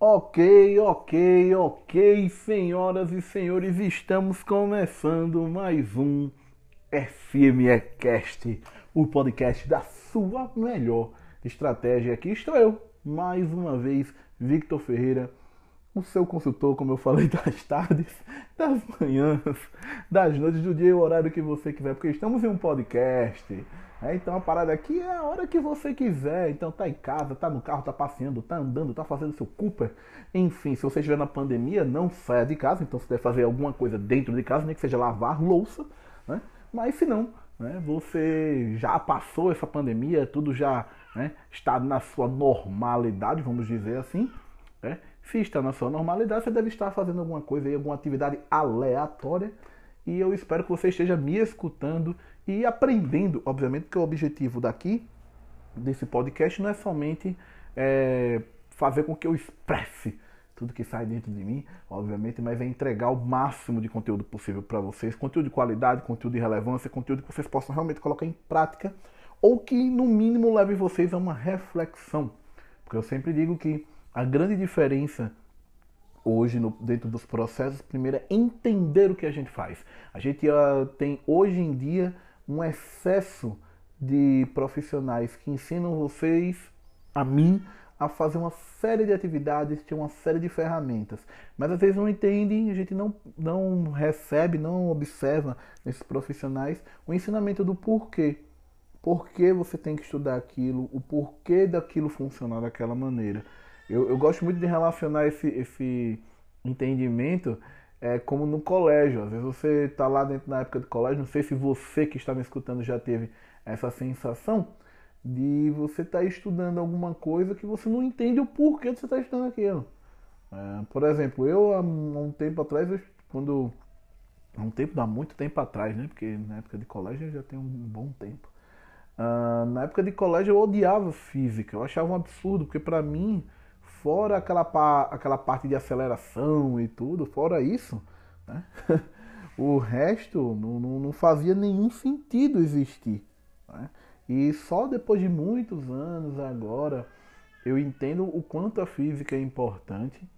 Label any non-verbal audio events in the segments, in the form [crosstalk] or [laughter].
Ok, ok, ok, senhoras e senhores, estamos começando mais um FMEcast, o podcast da sua melhor estratégia. Aqui estou eu, mais uma vez, Victor Ferreira, o seu consultor, como eu falei, [laughs] das tardes, das manhãs, das noites, do dia e o horário que você quiser, porque estamos em um podcast. É, então a parada aqui é a hora que você quiser. Então tá em casa, tá no carro, tá passeando, tá andando, tá fazendo seu Cooper. Enfim, se você estiver na pandemia, não saia de casa. Então você deve fazer alguma coisa dentro de casa, nem que seja lavar louça. Né? Mas se não, né, você já passou essa pandemia, tudo já né, está na sua normalidade, vamos dizer assim. Né? Se está na sua normalidade, você deve estar fazendo alguma coisa aí, alguma atividade aleatória. E eu espero que você esteja me escutando e aprendendo, obviamente, que o objetivo daqui, desse podcast, não é somente é, fazer com que eu expresse tudo que sai dentro de mim, obviamente, mas é entregar o máximo de conteúdo possível para vocês, conteúdo de qualidade, conteúdo de relevância, conteúdo que vocês possam realmente colocar em prática ou que no mínimo leve vocês a uma reflexão. Porque eu sempre digo que a grande diferença hoje no, dentro dos processos, primeiro é entender o que a gente faz. A gente uh, tem hoje em dia um excesso de profissionais que ensinam vocês, a mim, a fazer uma série de atividades, ter uma série de ferramentas. Mas às vezes não entendem, a gente não, não recebe, não observa nesses profissionais o ensinamento do porquê. Por que você tem que estudar aquilo, o porquê daquilo funcionar daquela maneira. Eu, eu gosto muito de relacionar esse, esse entendimento é, como no colégio. Às vezes você está lá dentro da época do colégio, não sei se você que está me escutando já teve essa sensação de você estar tá estudando alguma coisa que você não entende o porquê de você estar tá estudando aquilo. É, por exemplo, eu há um tempo atrás, quando. Há um tempo, dá muito tempo atrás, né? Porque na época de colégio já tem um bom tempo. Uh, na época de colégio eu odiava física, eu achava um absurdo, porque para mim fora aquela, aquela parte de aceleração e tudo, fora isso, né? [laughs] o resto não, não, não, fazia nenhum sentido existir. Né? E só depois de muitos anos agora eu entendo o quanto a física é importante,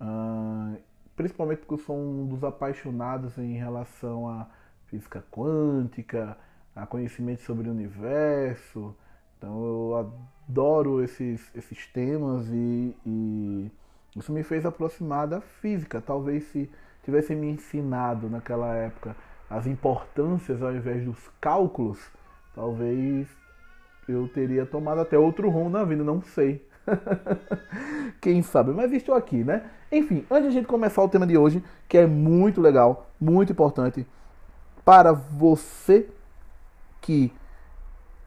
uh, principalmente porque eu sou um dos apaixonados em relação à física quântica, a conhecimento sobre o universo. Então eu adoro esses, esses temas e, e isso me fez aproximar da física. Talvez se tivessem me ensinado naquela época as importâncias ao invés dos cálculos, talvez eu teria tomado até outro rumo na vida, não sei. [laughs] Quem sabe? Mas estou aqui, né? Enfim, antes de a gente começar o tema de hoje, que é muito legal, muito importante para você que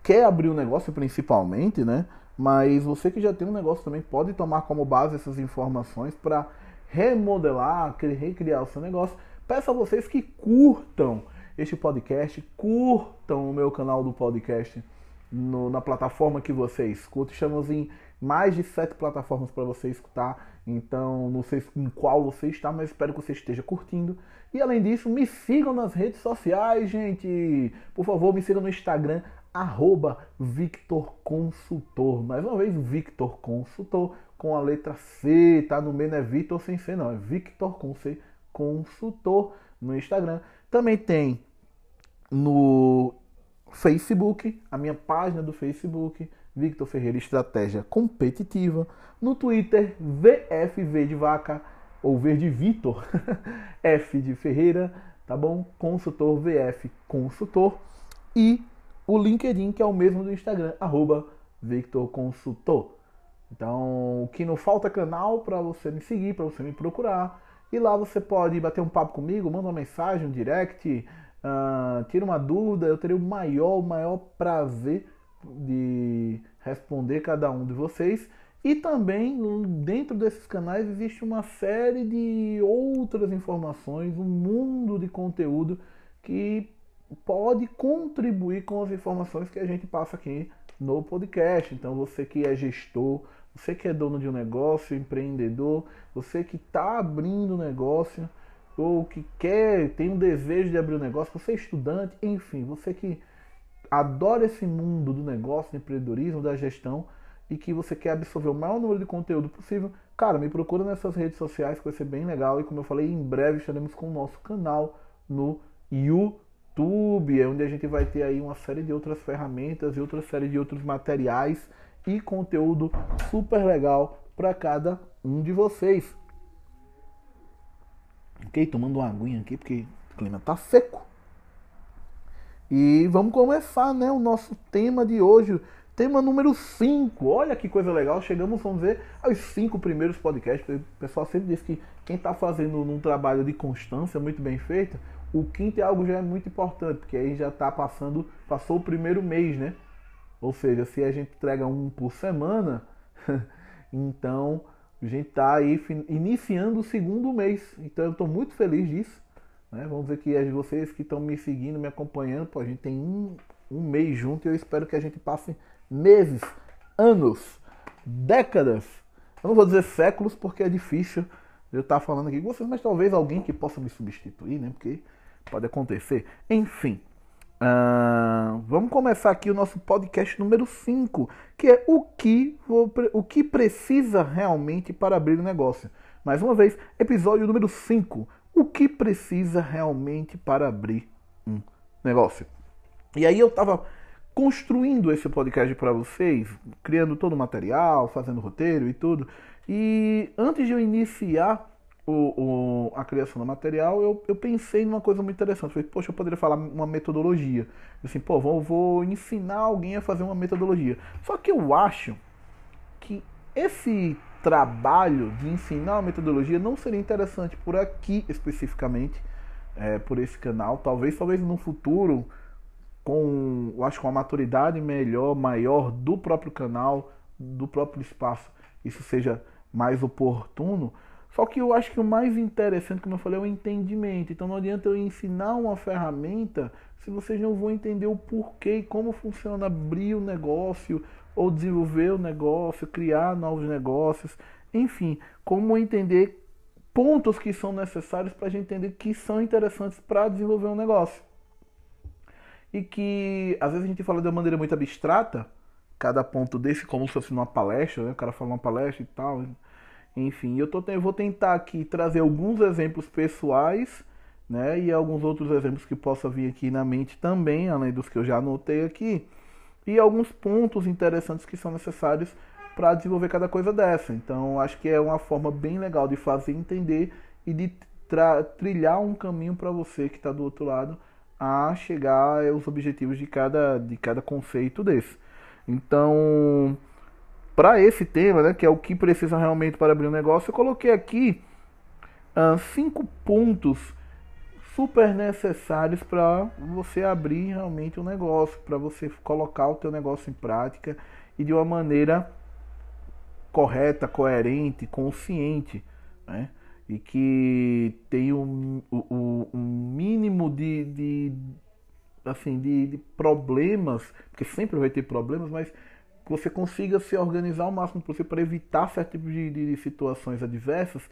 quer abrir um negócio principalmente, né? Mas você que já tem um negócio também pode tomar como base essas informações para remodelar, recriar o seu negócio. Peço a vocês que curtam este podcast, curtam o meu canal do podcast no, na plataforma que você escuta. Estamos em mais de sete plataformas para você escutar. Então, não sei em qual você está, mas espero que você esteja curtindo. E além disso, me sigam nas redes sociais, gente. Por favor, me sigam no Instagram, arroba Victor Consultor. Mais uma vez, Victor Consultor com a letra C, tá no meio, não é Victor sem C, não, é Victor com C Consultor no Instagram. Também tem no Facebook, a minha página do Facebook, Victor Ferreira Estratégia Competitiva. No Twitter, VFV de Vaca, ou V de Vitor, [laughs] F de Ferreira, tá bom? Consultor VF Consultor. E o LinkedIn, que é o mesmo do Instagram, arroba. Então, o que não falta canal para você me seguir, para você me procurar. E lá você pode bater um papo comigo, manda uma mensagem, um direct, uh, tira uma dúvida. Eu terei o maior, maior prazer de responder cada um de vocês. E também dentro desses canais existe uma série de outras informações, um mundo de conteúdo que pode contribuir com as informações que a gente passa aqui no podcast. Então, você que é gestor, você que é dono de um negócio, empreendedor, você que está abrindo um negócio, ou que quer, tem um desejo de abrir um negócio, você é estudante, enfim, você que adora esse mundo do negócio, do empreendedorismo, da gestão e que você quer absorver o maior número de conteúdo possível, cara, me procura nessas redes sociais que vai ser bem legal e como eu falei, em breve estaremos com o nosso canal no YouTube, é onde a gente vai ter aí uma série de outras ferramentas e outra série de outros materiais e conteúdo super legal para cada um de vocês. Ok? Tomando uma aguinha aqui porque o clima tá seco. E vamos começar, né, o nosso tema de hoje, tema número 5. Olha que coisa legal, chegamos, vamos ver, aos cinco primeiros podcasts. O pessoal sempre diz que quem está fazendo um trabalho de constância muito bem feito, o quinto é algo já é muito importante, porque aí já está passando, passou o primeiro mês, né? Ou seja, se a gente entrega um por semana, [laughs] então a gente está aí iniciando o segundo mês. Então eu estou muito feliz disso. Né? Vamos ver que vocês que estão me seguindo, me acompanhando, pô, a gente tem um, um mês junto e eu espero que a gente passe meses, anos, décadas. Eu não vou dizer séculos porque é difícil eu estar falando aqui com vocês, mas talvez alguém que possa me substituir, né? Porque pode acontecer. Enfim. Uh, vamos começar aqui o nosso podcast número 5, que é o que, o que precisa realmente para abrir o negócio. Mais uma vez, episódio número 5 o que precisa realmente para abrir um negócio. E aí eu estava construindo esse podcast para vocês, criando todo o material, fazendo roteiro e tudo. E antes de eu iniciar o, o, a criação do material, eu, eu pensei numa coisa muito interessante. Falei, poxa, eu poderia falar uma metodologia. Assim, pô, vou, vou ensinar alguém a fazer uma metodologia. Só que eu acho que esse trabalho de ensinar uma metodologia não seria interessante por aqui especificamente, é, por esse canal. Talvez, talvez no futuro, com, eu acho, com a maturidade melhor, maior do próprio canal, do próprio espaço, isso seja mais oportuno. Só que eu acho que o mais interessante, como eu falei, é o entendimento. Então não adianta eu ensinar uma ferramenta se vocês não vão entender o porquê e como funciona abrir o negócio, ou desenvolver o negócio, criar novos negócios, enfim, como entender pontos que são necessários para a gente entender que são interessantes para desenvolver um negócio. E que às vezes a gente fala de uma maneira muito abstrata, cada ponto desse, como se fosse numa palestra, né? o cara fala uma palestra e tal. Enfim, eu, tô, eu vou tentar aqui trazer alguns exemplos pessoais né? e alguns outros exemplos que possa vir aqui na mente também, além dos que eu já anotei aqui e alguns pontos interessantes que são necessários para desenvolver cada coisa dessa. Então, acho que é uma forma bem legal de fazer entender e de trilhar um caminho para você que está do outro lado a chegar aos objetivos de cada, de cada conceito desse. Então, para esse tema, né, que é o que precisa realmente para abrir um negócio, eu coloquei aqui uh, cinco pontos super necessários para você abrir realmente um negócio, para você colocar o teu negócio em prática e de uma maneira correta, coerente, consciente, né? E que tem um, um, um mínimo de, de assim de, de, problemas, porque sempre vai ter problemas, mas que você consiga se organizar o máximo possível para evitar certo tipo de, de situações adversas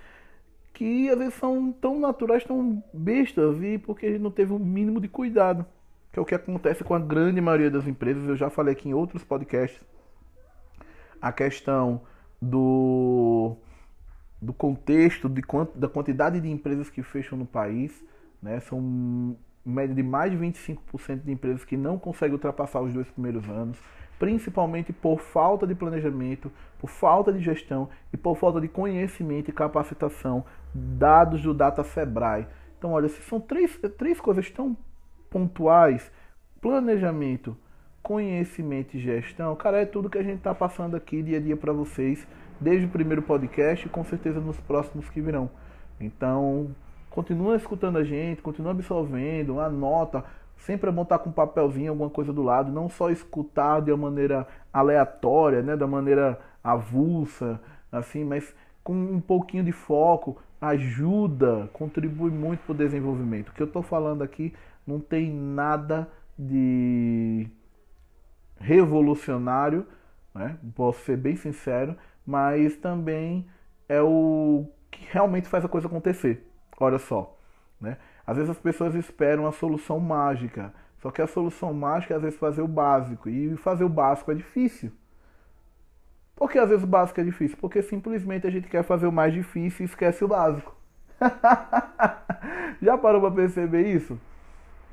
que às vezes são tão naturais, tão bestas, e porque a gente não teve o um mínimo de cuidado. Que é o que acontece com a grande maioria das empresas. Eu já falei aqui em outros podcasts a questão do, do contexto, de quant, da quantidade de empresas que fecham no país. Né? São média de mais de 25% de empresas que não conseguem ultrapassar os dois primeiros anos principalmente por falta de planejamento, por falta de gestão e por falta de conhecimento e capacitação, dados do Data Sebrae. Então, olha, são três, três coisas tão pontuais: planejamento, conhecimento e gestão, cara, é tudo que a gente está passando aqui dia a dia para vocês, desde o primeiro podcast e com certeza nos próximos que virão. Então, continua escutando a gente, continua absorvendo, anota, Sempre é bom estar com um papelzinho, alguma coisa do lado, não só escutar de uma maneira aleatória, né, da maneira avulsa, assim, mas com um pouquinho de foco, ajuda, contribui muito para o desenvolvimento. O que eu estou falando aqui não tem nada de revolucionário, né? posso ser bem sincero, mas também é o que realmente faz a coisa acontecer. Olha só, Né? Às vezes as pessoas esperam a solução mágica, só que a solução mágica é às vezes fazer o básico, e fazer o básico é difícil. Por que às vezes o básico é difícil? Porque simplesmente a gente quer fazer o mais difícil e esquece o básico. [laughs] Já parou para perceber isso?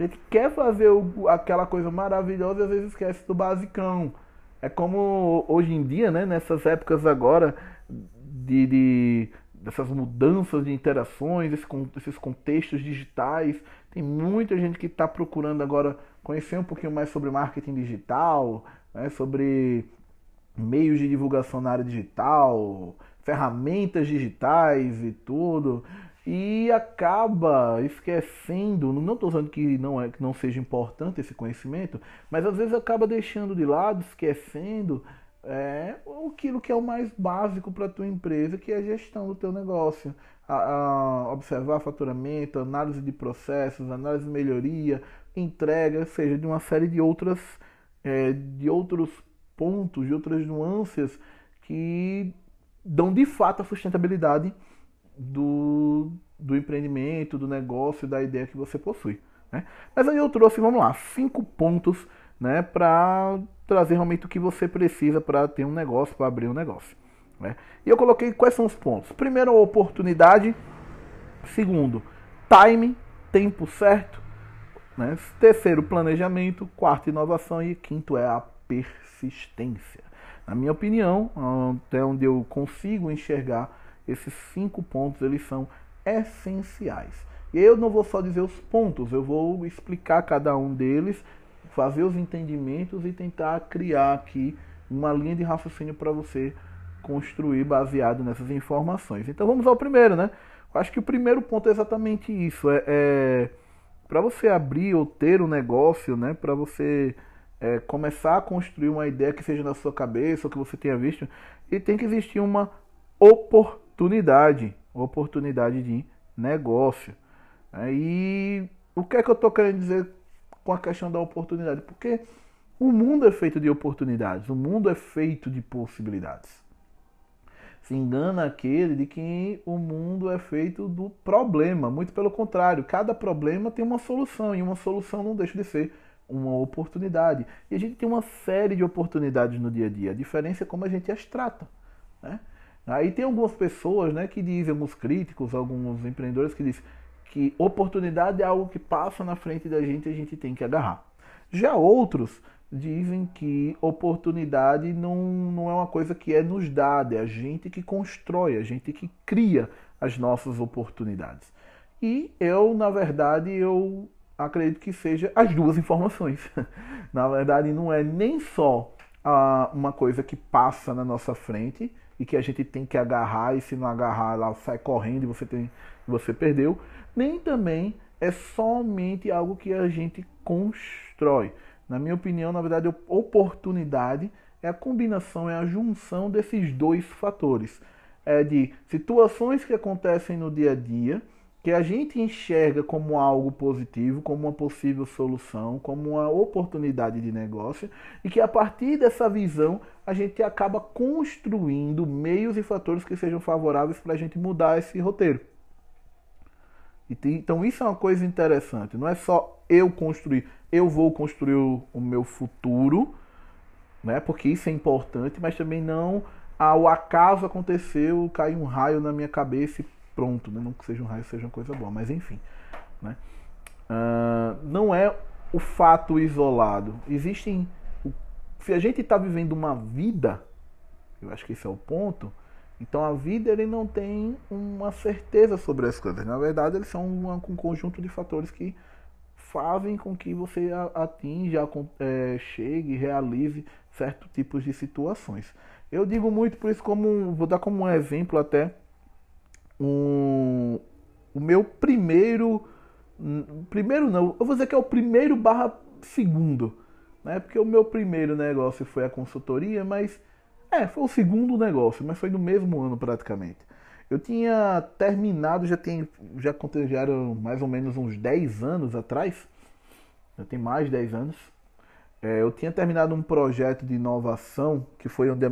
A gente quer fazer o, aquela coisa maravilhosa e às vezes esquece do basicão. É como hoje em dia, né, nessas épocas agora de, de dessas mudanças de interações, esses contextos digitais, tem muita gente que está procurando agora conhecer um pouquinho mais sobre marketing digital, né, sobre meios de divulgação na área digital, ferramentas digitais e tudo e acaba esquecendo, não estou dizendo que não, é, que não seja importante esse conhecimento, mas às vezes acaba deixando de lado, esquecendo é, aquilo que é o mais básico para a tua empresa, que é a gestão do teu negócio. A, a observar faturamento, análise de processos, análise de melhoria, entrega, ou seja, de uma série de outras é, de outros pontos, de outras nuances que dão de fato a sustentabilidade do, do empreendimento, do negócio, da ideia que você possui. Né? Mas aí eu trouxe, vamos lá, cinco pontos né, para trazer realmente o que você precisa para ter um negócio, para abrir um negócio. Né? E eu coloquei quais são os pontos. Primeiro, oportunidade. Segundo, time, tempo certo. Né? Terceiro, planejamento. Quarto, inovação. E quinto é a persistência. Na minha opinião, até onde eu consigo enxergar esses cinco pontos eles são essenciais. E eu não vou só dizer os pontos, eu vou explicar cada um deles, fazer os entendimentos e tentar criar aqui uma linha de raciocínio para você construir baseado nessas informações. Então vamos ao primeiro, né? Eu acho que o primeiro ponto é exatamente isso. É, é para você abrir ou ter um negócio, né? Para você é, começar a construir uma ideia que seja na sua cabeça ou que você tenha visto, e tem que existir uma oportunidade oportunidade, de negócio. E o que é que eu estou querendo dizer com a questão da oportunidade? Porque o mundo é feito de oportunidades, o mundo é feito de possibilidades. Se engana aquele de que o mundo é feito do problema, muito pelo contrário, cada problema tem uma solução e uma solução não deixa de ser uma oportunidade. E a gente tem uma série de oportunidades no dia a dia, a diferença é como a gente as trata. Né? Aí tem algumas pessoas né, que dizem, alguns críticos, alguns empreendedores que dizem que oportunidade é algo que passa na frente da gente e a gente tem que agarrar. Já outros dizem que oportunidade não, não é uma coisa que é nos dada, é a gente que constrói, a gente que cria as nossas oportunidades. E eu, na verdade, eu acredito que seja as duas informações. [laughs] na verdade, não é nem só ah, uma coisa que passa na nossa frente, e que a gente tem que agarrar e se não agarrar ela sai correndo e você tem você perdeu, nem também é somente algo que a gente constrói. Na minha opinião, na verdade, oportunidade é a combinação, é a junção desses dois fatores. É de situações que acontecem no dia a dia que a gente enxerga como algo positivo, como uma possível solução, como uma oportunidade de negócio, e que a partir dessa visão a gente acaba construindo meios e fatores que sejam favoráveis para a gente mudar esse roteiro. Então isso é uma coisa interessante. Não é só eu construir, eu vou construir o meu futuro, né? Porque isso é importante, mas também não ao acaso aconteceu, caiu um raio na minha cabeça e pronto, né? não que seja um raio, seja uma coisa boa, mas enfim. Né? Uh, não é o fato isolado. Existem. Se a gente está vivendo uma vida, eu acho que esse é o ponto, então a vida ele não tem uma certeza sobre as coisas. Na verdade, eles são uma, um conjunto de fatores que fazem com que você atinja, é, chegue, realize certos tipos de situações. Eu digo muito por isso como vou dar como um exemplo até um, o meu primeiro. Primeiro não, eu vou dizer que é o primeiro barra segundo. Né? Porque o meu primeiro negócio foi a consultoria, mas. É, foi o segundo negócio, mas foi no mesmo ano praticamente. Eu tinha terminado, já tem, já já eram mais ou menos uns 10 anos atrás. Já tem mais de 10 anos. É, eu tinha terminado um projeto de inovação que foi onde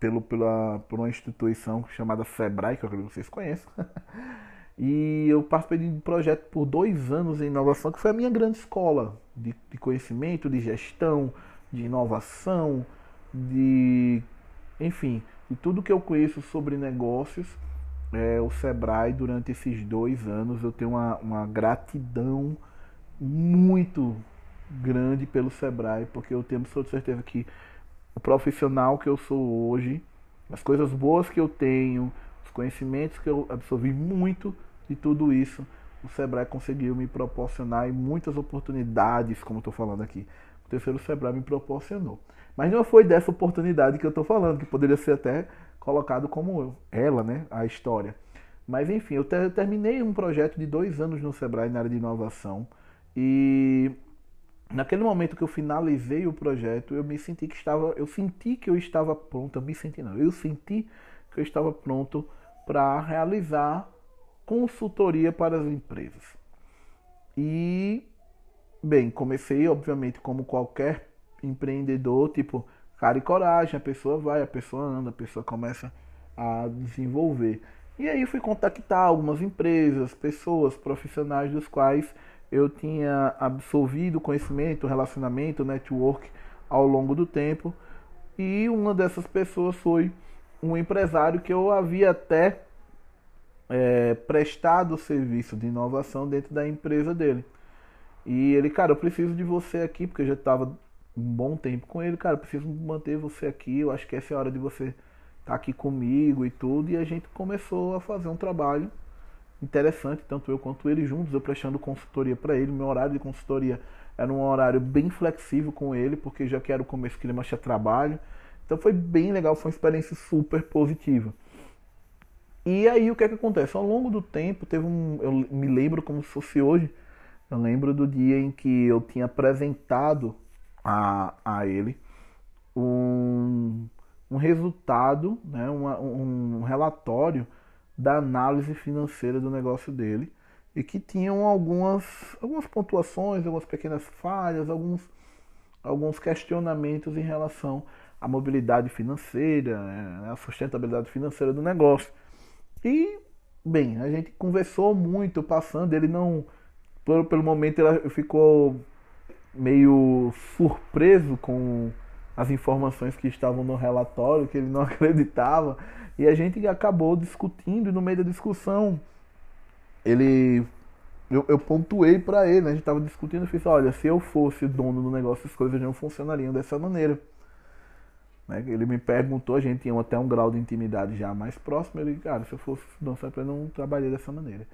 pelo, pela, por uma instituição chamada Sebrae, que eu acredito que vocês conhecem. [laughs] E eu participei de um projeto por dois anos em inovação, que foi a minha grande escola de, de conhecimento, de gestão, de inovação, de enfim, de tudo que eu conheço sobre negócios, é, o Sebrae, durante esses dois anos, eu tenho uma, uma gratidão muito grande pelo Sebrae, porque eu tenho certeza que o profissional que eu sou hoje, as coisas boas que eu tenho, os conhecimentos que eu absorvi muito de tudo isso, o Sebrae conseguiu me proporcionar e muitas oportunidades, como estou falando aqui. O terceiro Sebrae me proporcionou. Mas não foi dessa oportunidade que eu estou falando, que poderia ser até colocado como ela, né, a história. Mas enfim, eu, eu terminei um projeto de dois anos no Sebrae na área de inovação e naquele momento que eu finalizei o projeto, eu me senti que estava, eu senti que eu estava pronto, eu me senti não, eu senti que eu estava pronto para realizar consultoria para as empresas. E bem, comecei obviamente como qualquer empreendedor, tipo, cara e coragem, a pessoa vai, a pessoa anda, a pessoa começa a desenvolver. E aí fui contactar algumas empresas, pessoas, profissionais dos quais eu tinha absorvido conhecimento, relacionamento, network ao longo do tempo. E uma dessas pessoas foi um empresário que eu havia até é, prestado serviço de inovação dentro da empresa dele. E ele, cara, eu preciso de você aqui, porque eu já estava um bom tempo com ele, cara, preciso manter você aqui, eu acho que essa é a hora de você estar tá aqui comigo e tudo, e a gente começou a fazer um trabalho interessante, tanto eu quanto ele juntos, eu prestando consultoria para ele, meu horário de consultoria era um horário bem flexível com ele, porque já que era o começo que ele tinha trabalho, então foi bem legal, foi uma experiência super positiva. E aí o que é que acontece? Ao longo do tempo, teve um. Eu me lembro como se fosse hoje. Eu lembro do dia em que eu tinha apresentado a, a ele um, um resultado, né, uma, um relatório da análise financeira do negócio dele e que tinham algumas, algumas pontuações, algumas pequenas falhas, alguns, alguns questionamentos em relação à mobilidade financeira, né, a sustentabilidade financeira do negócio. E, bem, a gente conversou muito passando, ele não, pelo, pelo momento, ele ficou meio surpreso com as informações que estavam no relatório, que ele não [laughs] acreditava, e a gente acabou discutindo, e no meio da discussão, ele. Eu, eu pontuei para ele, né? a gente estava discutindo, eu fiz: olha, se eu fosse dono do negócio, as coisas não funcionariam dessa maneira. Né? Ele me perguntou, a gente tinha até um grau de intimidade já mais próximo. Ele, cara, se eu fosse dono, eu não trabalhei dessa maneira.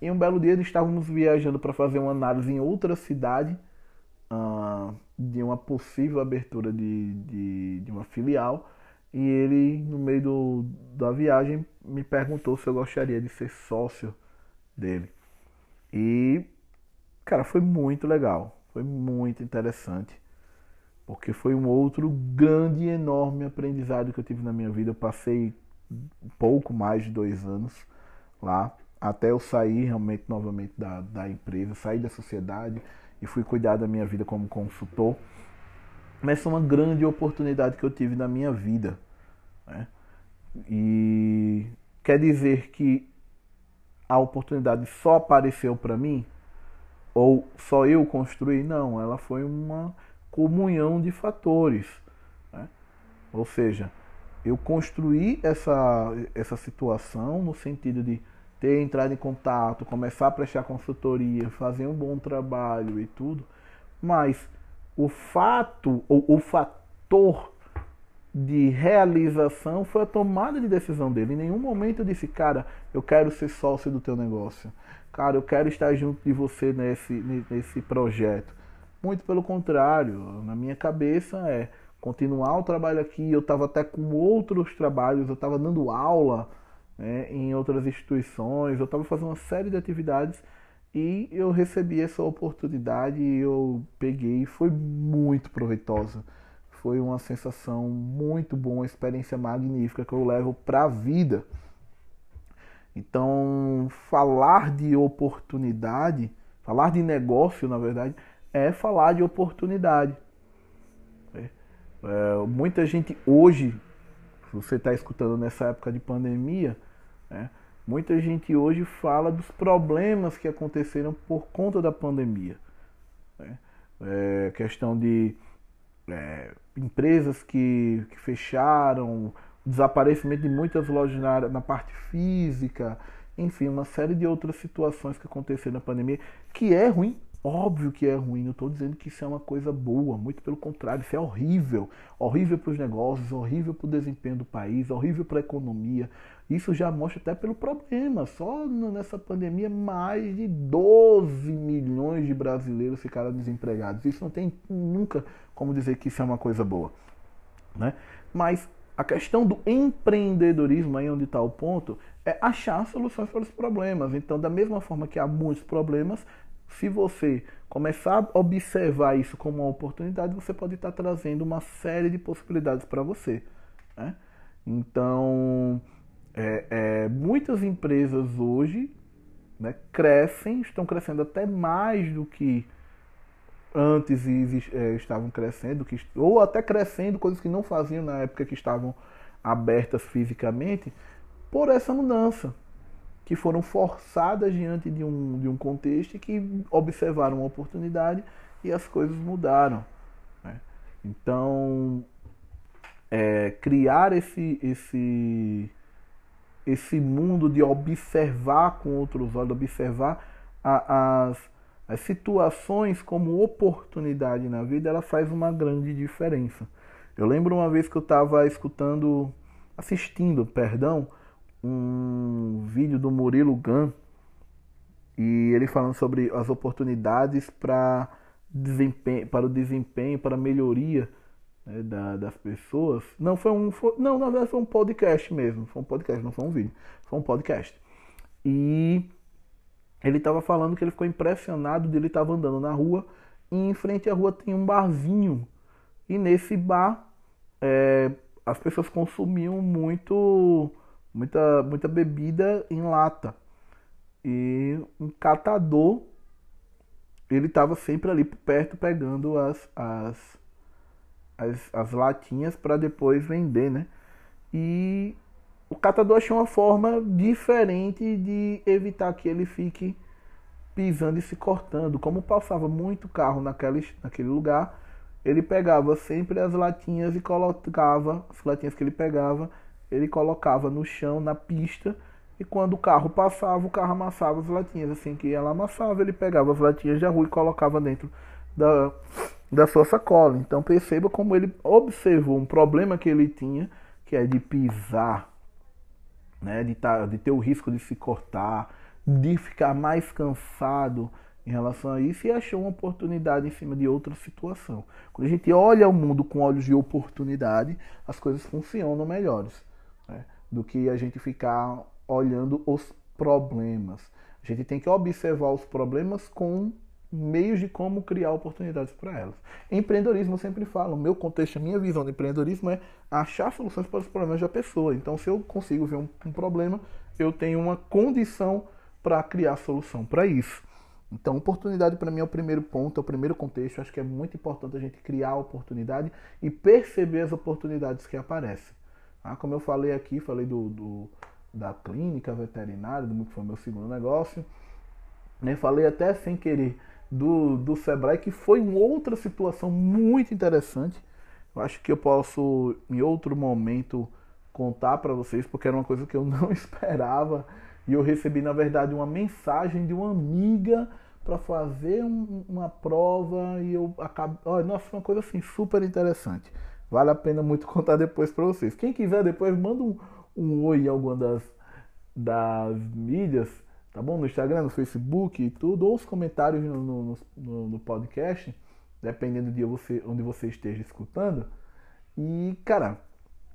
E um belo dia, estávamos viajando para fazer uma análise em outra cidade de uma possível abertura de, de, de, uma filial e ele, no meio do, da viagem, me perguntou se eu gostaria de ser sócio dele. E, cara, foi muito legal, foi muito interessante, porque foi um outro grande e enorme aprendizado que eu tive na minha vida. Eu passei pouco mais de dois anos lá, até eu sair realmente novamente da, da empresa, sair da sociedade e fui cuidar da minha vida como consultor. Mas foi uma grande oportunidade que eu tive na minha vida. Né? E quer dizer que a oportunidade só apareceu para mim? Ou só eu construí? Não, ela foi uma comunhão de fatores. Né? Ou seja, eu construí essa, essa situação no sentido de ter entrado em contato, começar a prestar consultoria, fazer um bom trabalho e tudo, mas o fato, ou o fator de realização foi a tomada de decisão dele. Em nenhum momento eu disse, cara, eu quero ser sócio do teu negócio. Cara, eu quero estar junto de você nesse, nesse projeto. Muito pelo contrário, na minha cabeça é continuar o trabalho aqui. Eu estava até com outros trabalhos, eu estava dando aula né, em outras instituições, eu estava fazendo uma série de atividades e eu recebi essa oportunidade e eu peguei e foi muito proveitosa. Foi uma sensação muito boa, uma experiência magnífica que eu levo para a vida. Então, falar de oportunidade, falar de negócio, na verdade, é falar de oportunidade. É, é muita gente hoje, você está escutando nessa época de pandemia, né? Muita gente hoje fala dos problemas que aconteceram por conta da pandemia. Né? É, questão de é, empresas que, que fecharam, desaparecimento de muitas lojas na, na parte física, enfim, uma série de outras situações que aconteceram na pandemia, que é ruim, óbvio que é ruim, não estou dizendo que isso é uma coisa boa, muito pelo contrário, isso é horrível, horrível para os negócios, horrível para o desempenho do país, horrível para a economia, isso já mostra até pelo problema, só nessa pandemia mais de 12 milhões de brasileiros ficaram desempregados, isso não tem nunca como dizer que isso é uma coisa boa, né? Mas a questão do empreendedorismo, aí onde está o ponto, é achar soluções para os problemas. Então, da mesma forma que há muitos problemas, se você começar a observar isso como uma oportunidade, você pode estar trazendo uma série de possibilidades para você. Né? Então, é, é, muitas empresas hoje né, crescem, estão crescendo até mais do que antes é, estavam crescendo, que, ou até crescendo coisas que não faziam na época que estavam abertas fisicamente, por essa mudança, que foram forçadas diante de um, de um contexto e que observaram uma oportunidade e as coisas mudaram. Né? Então, é, criar esse, esse, esse mundo de observar com outros olhos, observar a, as as situações como oportunidade na vida, ela faz uma grande diferença. Eu lembro uma vez que eu estava escutando, assistindo, perdão, um vídeo do Murilo Gun e ele falando sobre as oportunidades para desempenho, para o desempenho, para a melhoria né, da, das pessoas. Não foi um, foi, não, na verdade foi um podcast mesmo, foi um podcast, não foi um vídeo, foi um podcast. E ele estava falando que ele ficou impressionado de ele estava andando na rua e em frente à rua tem um barzinho. E nesse bar é, as pessoas consumiam muito muita, muita bebida em lata. E um catador ele estava sempre ali por perto pegando as, as, as, as latinhas para depois vender, né? E o catador achou uma forma diferente de evitar que ele fique pisando e se cortando. Como passava muito carro naquele, naquele lugar, ele pegava sempre as latinhas e colocava, as latinhas que ele pegava, ele colocava no chão, na pista, e quando o carro passava, o carro amassava as latinhas. Assim que ela amassava, ele pegava as latinhas de rua e colocava dentro da, da sua sacola. Então perceba como ele observou um problema que ele tinha, que é de pisar né, de, tá, de ter o risco de se cortar, de ficar mais cansado em relação a isso e achou uma oportunidade em cima de outra situação. Quando a gente olha o mundo com olhos de oportunidade, as coisas funcionam melhores né, do que a gente ficar olhando os problemas. A gente tem que observar os problemas com meios de como criar oportunidades para elas. Empreendedorismo, eu sempre falo, meu contexto, minha visão de empreendedorismo é achar soluções para os problemas da pessoa. Então, se eu consigo ver um, um problema, eu tenho uma condição para criar solução para isso. Então, oportunidade para mim é o primeiro ponto, é o primeiro contexto. Acho que é muito importante a gente criar oportunidade e perceber as oportunidades que aparecem. Ah, como eu falei aqui, falei do, do da clínica veterinária, do que foi meu segundo negócio. Né? Falei até sem querer do, do Sebrae, que foi uma outra situação muito interessante. Eu acho que eu posso, em outro momento, contar para vocês, porque era uma coisa que eu não [laughs] esperava. E eu recebi, na verdade, uma mensagem de uma amiga para fazer um, uma prova e eu acabo. Oh, nossa, foi uma coisa assim super interessante. Vale a pena muito [laughs] contar depois para vocês. Quem quiser depois, manda um, um oi em alguma das, das mídias tá bom? No Instagram, no Facebook e tudo, ou os comentários no, no, no, podcast, dependendo de você, onde você esteja escutando. E, cara,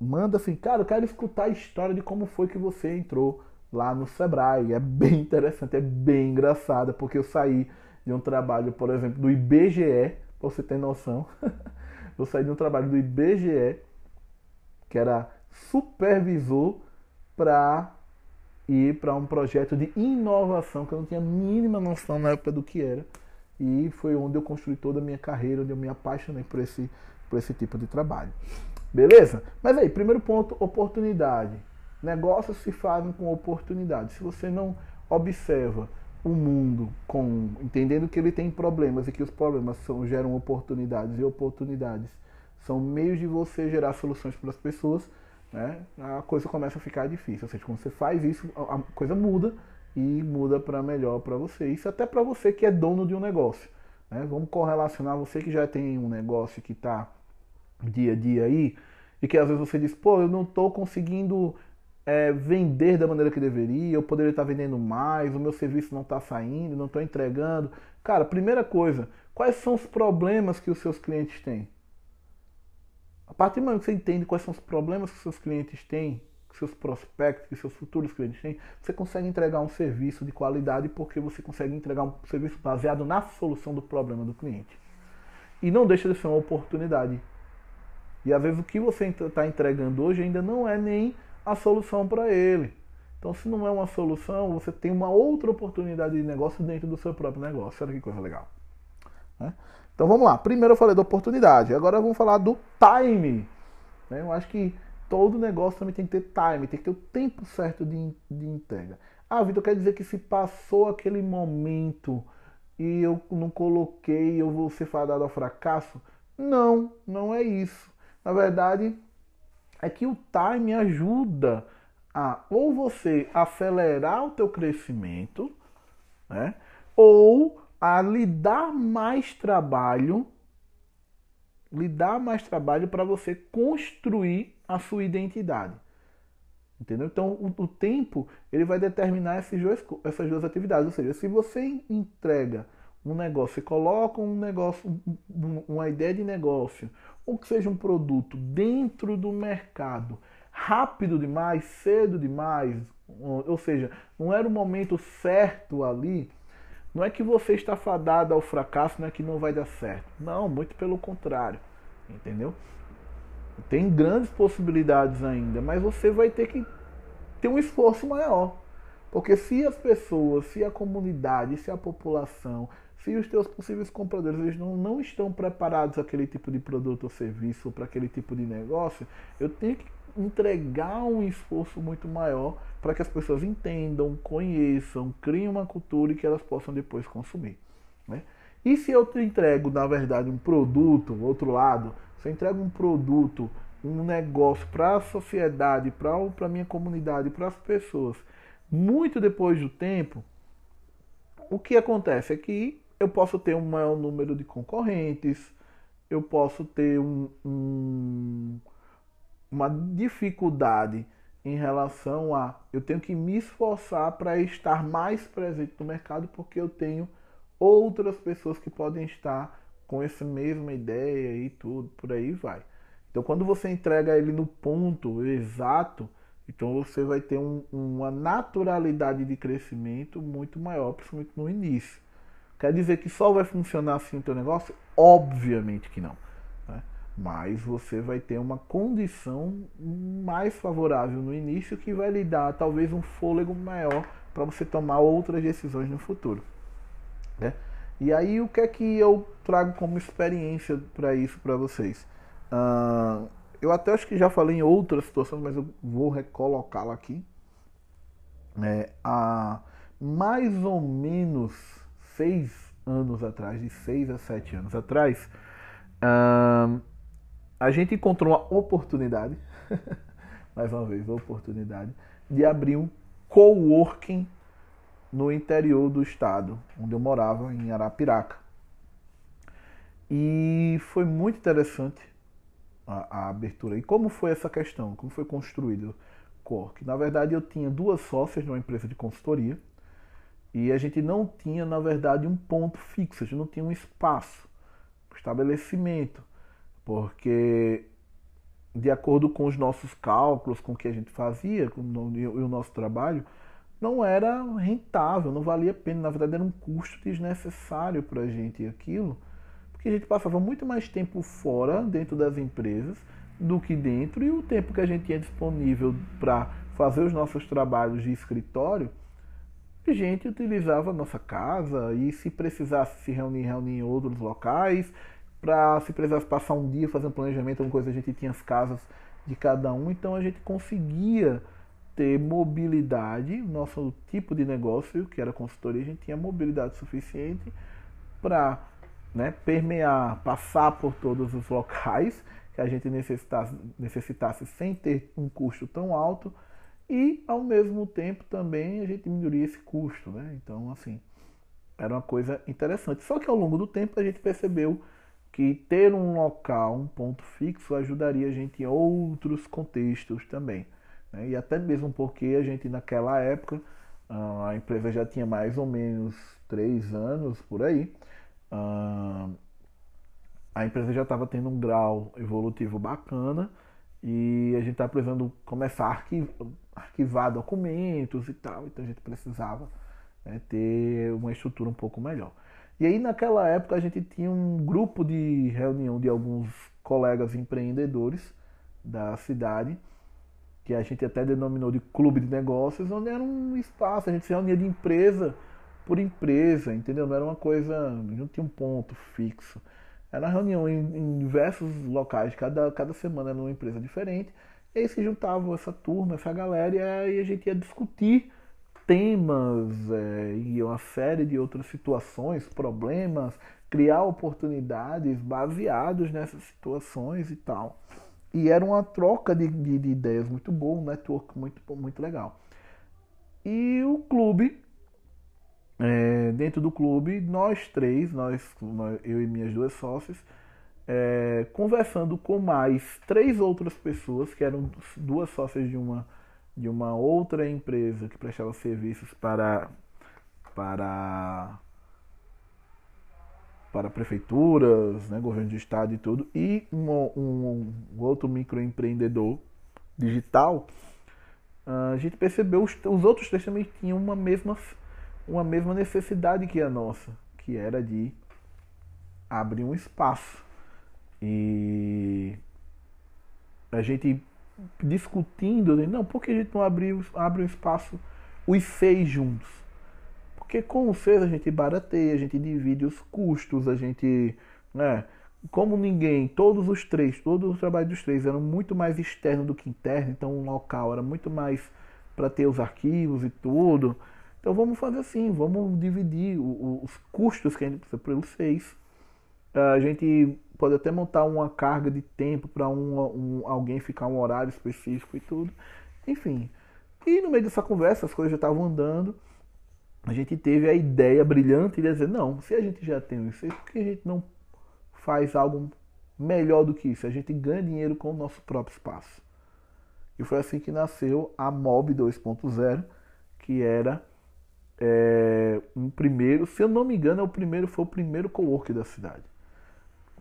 manda assim, cara, eu quero escutar a história de como foi que você entrou lá no Sebrae. É bem [laughs] interessante, é bem engraçado, porque eu saí de um trabalho, por exemplo, do IBGE, pra você ter noção. [laughs] eu saí de um trabalho do IBGE, que era supervisor, para ir para um projeto de inovação que eu não tinha a mínima noção na época do que era. E foi onde eu construí toda a minha carreira, onde eu me apaixonei por esse, por esse tipo de trabalho. Beleza? Mas aí, primeiro ponto, oportunidade. Negócios se fazem com oportunidades. Se você não observa o mundo com entendendo que ele tem problemas e que os problemas são, geram oportunidades e oportunidades são meios de você gerar soluções para as pessoas, né? A coisa começa a ficar difícil. Ou seja, quando você faz isso, a coisa muda e muda para melhor para você. Isso até para você que é dono de um negócio. Né? Vamos correlacionar você que já tem um negócio que está dia a dia aí e que às vezes você diz, pô, eu não estou conseguindo é, vender da maneira que deveria, eu poderia estar vendendo mais, o meu serviço não está saindo, não estou entregando. Cara, primeira coisa, quais são os problemas que os seus clientes têm? A partir do momento que você entende quais são os problemas que os seus clientes têm, que seus prospectos, que seus futuros clientes têm, você consegue entregar um serviço de qualidade porque você consegue entregar um serviço baseado na solução do problema do cliente. E não deixa de ser uma oportunidade. E às vezes o que você está entregando hoje ainda não é nem a solução para ele. Então, se não é uma solução, você tem uma outra oportunidade de negócio dentro do seu próprio negócio. Olha que coisa legal. Né? Então vamos lá. Primeiro eu falei da oportunidade, agora vamos falar do time. Né? Eu acho que todo negócio também tem que ter time, tem que ter o tempo certo de, de entrega. Ah, Vitor, quer dizer que se passou aquele momento e eu não coloquei, eu vou ser fadado ao fracasso? Não, não é isso. Na verdade, é que o time ajuda a ou você acelerar o teu crescimento, né? Ou a lhe dar mais trabalho, lhe dar mais trabalho para você construir a sua identidade. Entendeu? Então, o, o, tempo ele vai determinar esses dois, essas duas atividades. Ou seja, se você entrega um negócio, você coloca um negócio, um, uma ideia de negócio, ou que seja um produto dentro do mercado, rápido demais, cedo demais, ou seja, não era o momento certo ali, não é que você está fadado ao fracasso, não é que não vai dar certo. Não, muito pelo contrário. Entendeu? Tem grandes possibilidades ainda, mas você vai ter que ter um esforço maior. Porque se as pessoas, se a comunidade, se a população, se os teus possíveis compradores eles não, não estão preparados para aquele tipo de produto ou serviço, ou para aquele tipo de negócio, eu tenho que entregar um esforço muito maior para que as pessoas entendam, conheçam, criem uma cultura e que elas possam depois consumir. Né? E se eu te entrego, na verdade, um produto, outro lado, se eu entrego um produto, um negócio para a sociedade, para a minha comunidade, para as pessoas, muito depois do tempo, o que acontece é que eu posso ter um maior número de concorrentes, eu posso ter um, um, uma dificuldade em relação a eu tenho que me esforçar para estar mais presente no mercado porque eu tenho outras pessoas que podem estar com essa mesma ideia e tudo, por aí vai. Então quando você entrega ele no ponto exato, então você vai ter um, uma naturalidade de crescimento muito maior, principalmente no início. Quer dizer que só vai funcionar assim o teu negócio? Obviamente que não. Né? Mas você vai ter uma condição mais favorável no início que vai lhe dar talvez um fôlego maior para você tomar outras decisões no futuro. Né? E aí o que é que eu trago como experiência para isso para vocês? Uh, eu até acho que já falei em outras situações, mas eu vou recolocá-la aqui. É, há mais ou menos seis anos atrás, de seis a sete anos atrás, a gente encontrou uma oportunidade, [laughs] mais uma vez, oportunidade, de abrir um coworking no interior do estado, onde eu morava, em Arapiraca. E foi muito interessante a, a abertura. E como foi essa questão? Como foi construído coworking? Na verdade, eu tinha duas sócias numa empresa de consultoria, e a gente não tinha, na verdade, um ponto fixo, a gente não tinha um espaço, um estabelecimento, porque de acordo com os nossos cálculos, com o que a gente fazia, com o nosso trabalho, não era rentável, não valia a pena, na verdade era um custo desnecessário para a gente aquilo, porque a gente passava muito mais tempo fora, dentro das empresas, do que dentro, e o tempo que a gente tinha disponível para fazer os nossos trabalhos de escritório a gente utilizava a nossa casa e se precisasse se reunir, reunir em outros locais, para se precisasse passar um dia fazendo planejamento, alguma coisa, a gente tinha as casas de cada um, então a gente conseguia ter mobilidade, nosso tipo de negócio, que era consultoria, a gente tinha mobilidade suficiente para né, permear, passar por todos os locais que a gente necessitasse, necessitasse sem ter um custo tão alto e ao mesmo tempo também a gente diminuiria esse custo, né? Então, assim, era uma coisa interessante. Só que ao longo do tempo a gente percebeu que ter um local, um ponto fixo, ajudaria a gente em outros contextos também. Né? E até mesmo porque a gente naquela época, ah, a empresa já tinha mais ou menos três anos por aí, a empresa já estava tendo um grau evolutivo bacana e a gente estava precisando começar a arquivar, arquivar documentos e tal, então a gente precisava né, ter uma estrutura um pouco melhor. E aí naquela época a gente tinha um grupo de reunião de alguns colegas empreendedores da cidade, que a gente até denominou de clube de negócios, onde era um espaço, a gente se reunia de empresa por empresa, entendeu? Não era uma coisa, não tinha um ponto fixo. Era uma reunião em, em diversos locais, cada, cada semana era uma empresa diferente. E aí se juntavam essa turma, essa galera, e aí a gente ia discutir temas é, e uma série de outras situações, problemas, criar oportunidades baseados nessas situações e tal. E era uma troca de, de, de ideias muito boa, um network muito, muito legal. E o clube, é, dentro do clube, nós três, nós, eu e minhas duas sócias, é, conversando com mais três outras pessoas, que eram duas sócias de uma de uma outra empresa que prestava serviços para para para prefeituras, né, governo de estado e tudo, e um, um, um outro microempreendedor digital, a gente percebeu os, os outros três também tinham uma mesma uma mesma necessidade que a nossa, que era de abrir um espaço. E a gente discutindo, não, por que a gente não abre, abre um espaço, os seis juntos? Porque com os seis a gente barateia, a gente divide os custos, a gente, né, como ninguém, todos os três, todos os trabalhos dos três eram muito mais externo do que interno, então o local era muito mais para ter os arquivos e tudo. Então vamos fazer assim, vamos dividir os custos que a gente precisa pelos seis. A gente pode até montar uma carga de tempo para um, um, alguém ficar um horário específico e tudo. Enfim. E no meio dessa conversa, as coisas já estavam andando. A gente teve a ideia brilhante de dizer, não, se a gente já tem isso, por que a gente não faz algo melhor do que isso? A gente ganha dinheiro com o nosso próprio espaço. E foi assim que nasceu a Mob 2.0, que era é, um primeiro, se eu não me engano, é o primeiro, foi o primeiro co-work da cidade.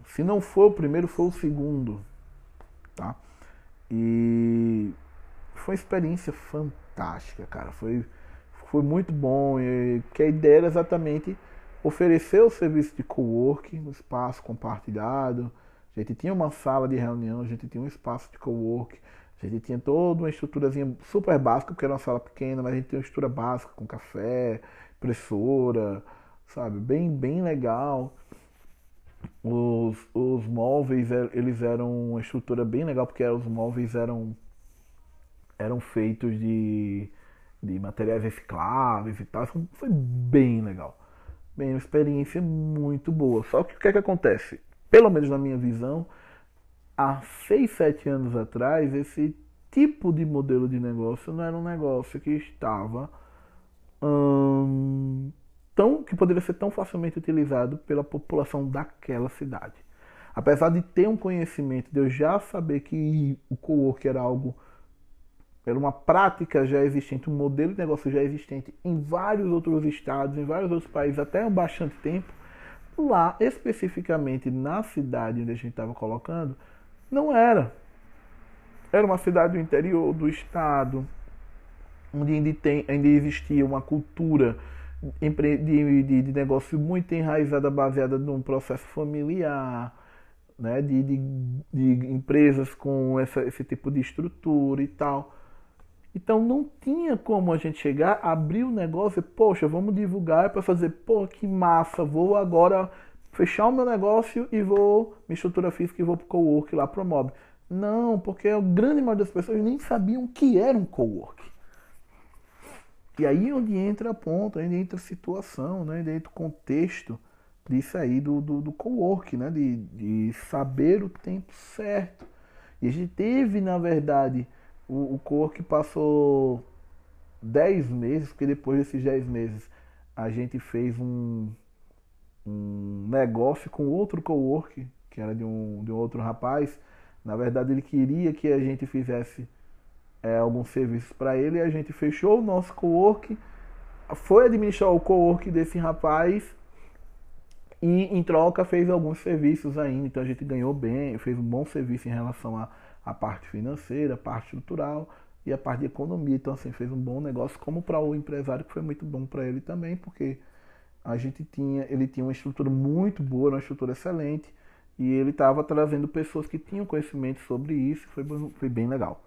Se não for o primeiro, foi o segundo. Tá? E foi uma experiência fantástica, cara. Foi, foi muito bom. E, que a ideia era exatamente oferecer o serviço de coworking, um espaço compartilhado. A gente tinha uma sala de reunião, a gente tinha um espaço de coworking, a gente tinha toda uma estruturazinha super básica, porque era uma sala pequena, mas a gente tinha uma estrutura básica com café, impressora, sabe? Bem, bem legal. Os, os móveis, é, eles eram uma estrutura bem legal, porque os móveis eram, eram feitos de, de materiais recicláveis e tal. Foi bem legal. Bem, uma experiência muito boa. Só que o que é que acontece? Pelo menos na minha visão, há 6, 7 anos atrás, esse tipo de modelo de negócio não era um negócio que estava hum, tão que poderia ser tão facilmente utilizado pela população daquela cidade. Apesar de ter um conhecimento, de eu já saber que o co-work era algo, era uma prática já existente, um modelo de negócio já existente em vários outros estados, em vários outros países, até há bastante tempo, lá, especificamente na cidade onde a gente estava colocando, não era. Era uma cidade do interior do estado, onde ainda, tem, ainda existia uma cultura de, de, de negócio muito enraizada, baseada num processo familiar, né? de, de, de empresas com essa, esse tipo de estrutura e tal. Então não tinha como a gente chegar, abrir o negócio e, poxa, vamos divulgar para fazer, pô, que massa, vou agora fechar o meu negócio e vou, minha estrutura física e vou para o cowork lá pro Mob. Não, porque a grande maioria das pessoas nem sabiam o que era um cowork. E aí onde entra a ponta, onde entra a situação, né? onde entra o contexto disso aí do, do, do co-work, né? De, de saber o tempo certo. E a gente teve, na verdade, o, o co-work passou 10 meses, porque depois desses 10 meses a gente fez um, um negócio com outro co-work, que era de um, de um outro rapaz. Na verdade, ele queria que a gente fizesse é, alguns serviços para ele e a gente fechou o nosso co-work, foi administrar o co-work desse rapaz e em troca fez alguns serviços ainda. Então a gente ganhou bem, fez um bom serviço em relação à, à parte financeira, a parte estrutural e a parte de economia. Então assim, fez um bom negócio como para o empresário que foi muito bom para ele também, porque a gente tinha, ele tinha uma estrutura muito boa, uma estrutura excelente, e ele estava trazendo pessoas que tinham conhecimento sobre isso, foi, foi bem legal.